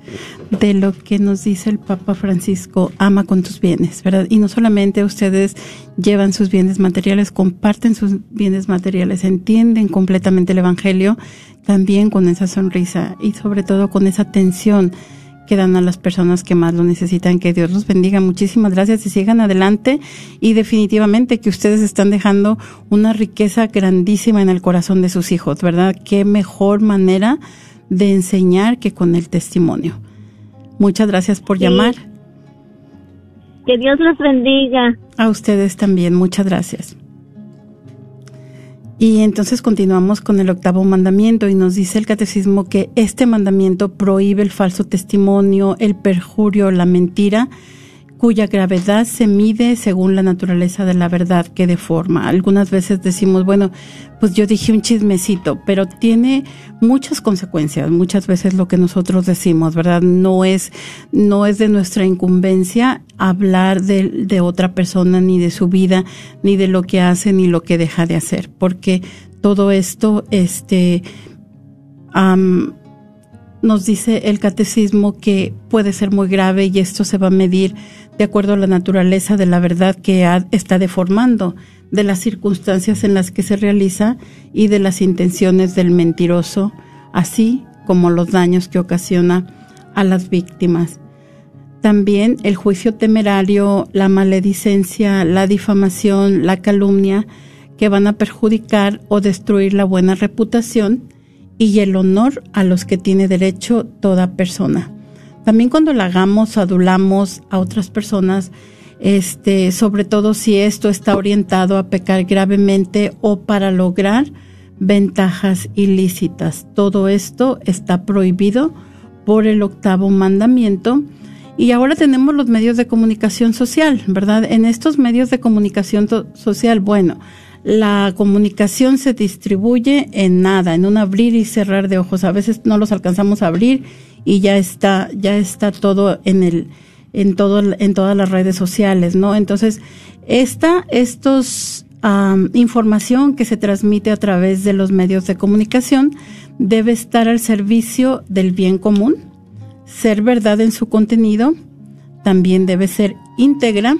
de lo que nos dice el Papa Francisco, ama con tus bienes, ¿verdad? Y no solamente ustedes llevan sus bienes materiales, comparten sus bienes materiales, entienden completamente el Evangelio, también con esa sonrisa y sobre todo con esa atención que dan a las personas que más lo necesitan. Que Dios los bendiga. Muchísimas gracias y sigan adelante. Y definitivamente que ustedes están dejando una riqueza grandísima en el corazón de sus hijos, ¿verdad? Qué mejor manera de enseñar que con el testimonio. Muchas gracias por llamar. Que Dios los bendiga. A ustedes también. Muchas gracias. Y entonces continuamos con el octavo mandamiento y nos dice el catecismo que este mandamiento prohíbe el falso testimonio, el perjurio, la mentira, cuya gravedad se mide según la naturaleza de la verdad que deforma. Algunas veces decimos, bueno, pues yo dije un chismecito, pero tiene muchas consecuencias. Muchas veces lo que nosotros decimos, ¿verdad? No es, no es de nuestra incumbencia hablar de, de otra persona, ni de su vida, ni de lo que hace, ni lo que deja de hacer, porque todo esto, este, nos dice el catecismo que puede ser muy grave y esto se va a medir de acuerdo a la naturaleza de la verdad que está deformando, de las circunstancias en las que se realiza y de las intenciones del mentiroso, así como los daños que ocasiona a las víctimas. También el juicio temerario, la maledicencia, la difamación, la calumnia, que van a perjudicar o destruir la buena reputación y el honor a los que tiene derecho toda persona. También cuando la hagamos, adulamos a otras personas, este, sobre todo si esto está orientado a pecar gravemente o para lograr ventajas ilícitas. Todo esto está prohibido por el octavo mandamiento. Y ahora tenemos los medios de comunicación social, ¿verdad? En estos medios de comunicación social, bueno, la comunicación se distribuye en nada, en un abrir y cerrar de ojos. A veces no los alcanzamos a abrir y ya está, ya está todo en el, en todo, en todas las redes sociales, ¿no? Entonces, esta, estos, información que se transmite a través de los medios de comunicación debe estar al servicio del bien común, ser verdad en su contenido, también debe ser íntegra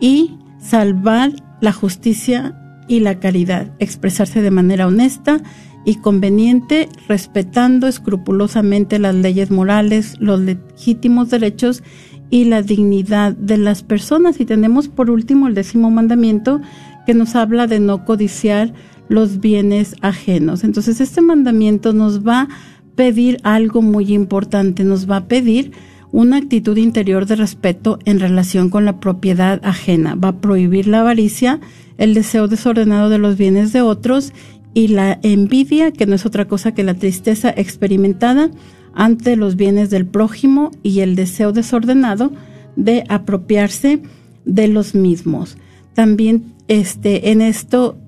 y salvar la justicia y la caridad, expresarse de manera honesta y conveniente, respetando escrupulosamente las leyes morales, los legítimos derechos y la dignidad de las personas. Y tenemos por último el décimo mandamiento que nos habla de no codiciar los bienes ajenos. Entonces este mandamiento nos va a pedir algo muy importante, nos va a pedir una actitud interior de respeto en relación con la propiedad ajena, va a prohibir la avaricia, el deseo desordenado de los bienes de otros y la envidia, que no es otra cosa que la tristeza experimentada ante los bienes del prójimo y el deseo desordenado de apropiarse de los mismos. También este, en esto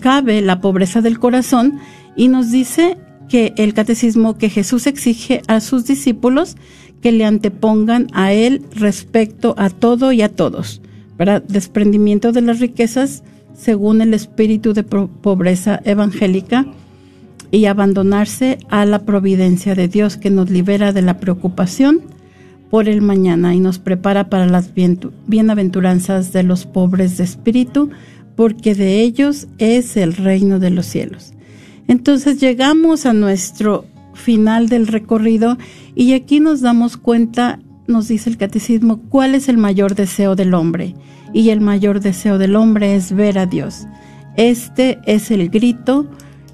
cabe la pobreza del corazón y nos dice que el catecismo que Jesús exige a sus discípulos que le antepongan a él respecto a todo y a todos. para Desprendimiento de las riquezas, según el espíritu de pobreza evangélica y abandonarse a la providencia de Dios que nos libera de la preocupación por el mañana y nos prepara para las bienaventuranzas de los pobres de espíritu, porque de ellos es el reino de los cielos. Entonces llegamos a nuestro final del recorrido y aquí nos damos cuenta, nos dice el catecismo, cuál es el mayor deseo del hombre y el mayor deseo del hombre es ver a Dios. Este es el grito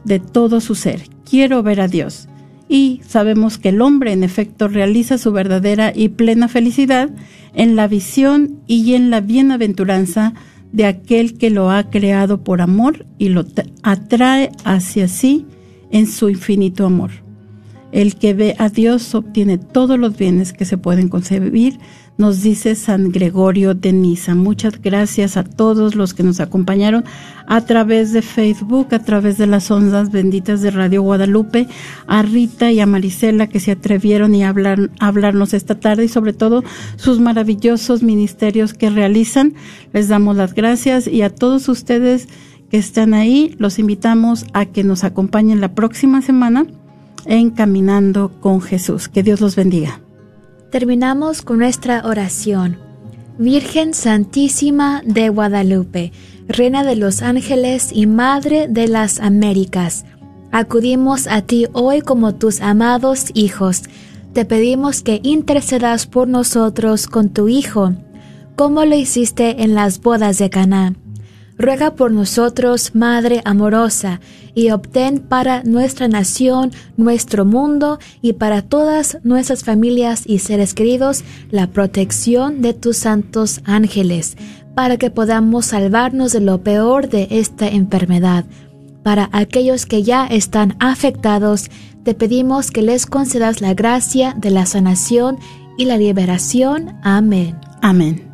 de todo su ser. Quiero ver a Dios. Y sabemos que el hombre en efecto realiza su verdadera y plena felicidad en la visión y en la bienaventuranza de aquel que lo ha creado por amor y lo atrae hacia sí en su infinito amor. El que ve a Dios obtiene todos los bienes que se pueden concebir nos dice San Gregorio de Niza. Muchas gracias a todos los que nos acompañaron a través de Facebook, a través de las ondas benditas de Radio Guadalupe, a Rita y a Marisela que se atrevieron y hablar, a hablarnos esta tarde y sobre todo sus maravillosos ministerios que realizan. Les damos las gracias y a todos ustedes que están ahí, los invitamos a que nos acompañen la próxima semana en Caminando con Jesús. Que Dios los bendiga terminamos con nuestra oración. Virgen Santísima de Guadalupe, Reina de los Ángeles y Madre de las Américas, acudimos a ti hoy como tus amados hijos. Te pedimos que intercedas por nosotros con tu Hijo, como lo hiciste en las bodas de Caná ruega por nosotros, Madre amorosa, y obtén para nuestra nación, nuestro mundo y para todas nuestras familias y seres queridos la protección de tus santos ángeles, para que podamos salvarnos de lo peor de esta enfermedad. Para aquellos que ya están afectados, te pedimos que les concedas la gracia de la sanación y la liberación. Amén. Amén.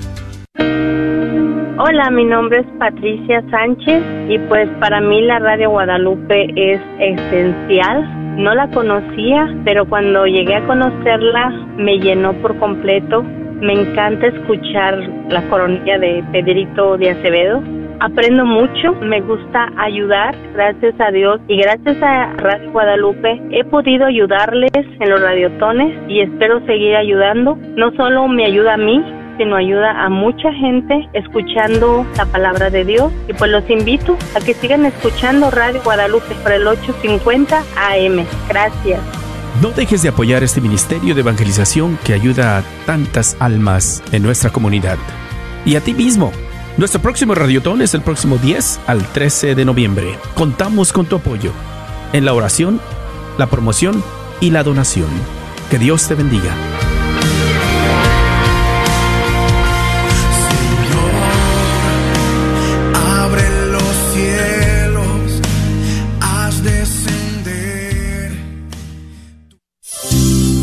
Hola, mi nombre es Patricia Sánchez y pues para mí la Radio Guadalupe es esencial. No la conocía, pero cuando llegué a conocerla me llenó por completo. Me encanta escuchar la coronilla de Pedrito de Acevedo. Aprendo mucho, me gusta ayudar, gracias a Dios y gracias a Radio Guadalupe he podido ayudarles en los radiotones y espero seguir ayudando. No solo me ayuda a mí, sino ayuda a mucha gente escuchando la palabra de Dios. Y pues los invito a que sigan escuchando Radio Guadalupe por el 850 AM. Gracias. No dejes de apoyar este ministerio de evangelización que ayuda a tantas almas en nuestra comunidad. Y a ti mismo. Nuestro próximo radiotón es el próximo 10 al 13 de noviembre. Contamos con tu apoyo en la oración, la promoción y la donación. Que Dios te bendiga.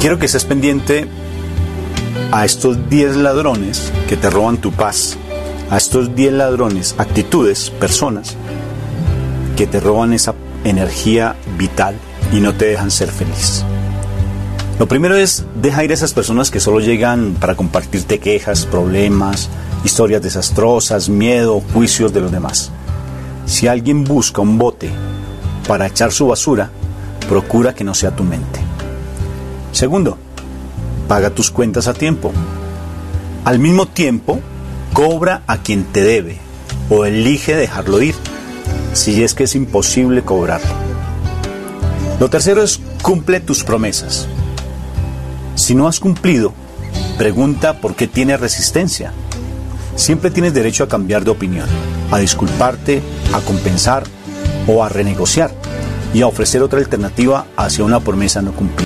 Quiero que estés pendiente a estos 10 ladrones que te roban tu paz, a estos 10 ladrones, actitudes, personas que te roban esa energía vital y no te dejan ser feliz. Lo primero es deja ir a esas personas que solo llegan para compartirte quejas, problemas, historias desastrosas, miedo, juicios de los demás. Si alguien busca un bote para echar su basura, procura que no sea tu mente. Segundo, paga tus cuentas a tiempo. Al mismo tiempo, cobra a quien te debe o elige dejarlo ir, si es que es imposible cobrarlo. Lo tercero es cumple tus promesas. Si no has cumplido, pregunta por qué tienes resistencia. Siempre tienes derecho a cambiar de opinión, a disculparte, a compensar o a renegociar y a ofrecer otra alternativa hacia una promesa no cumplida.